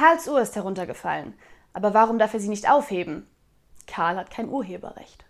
Karls Uhr ist heruntergefallen. Aber warum darf er sie nicht aufheben? Karl hat kein Urheberrecht.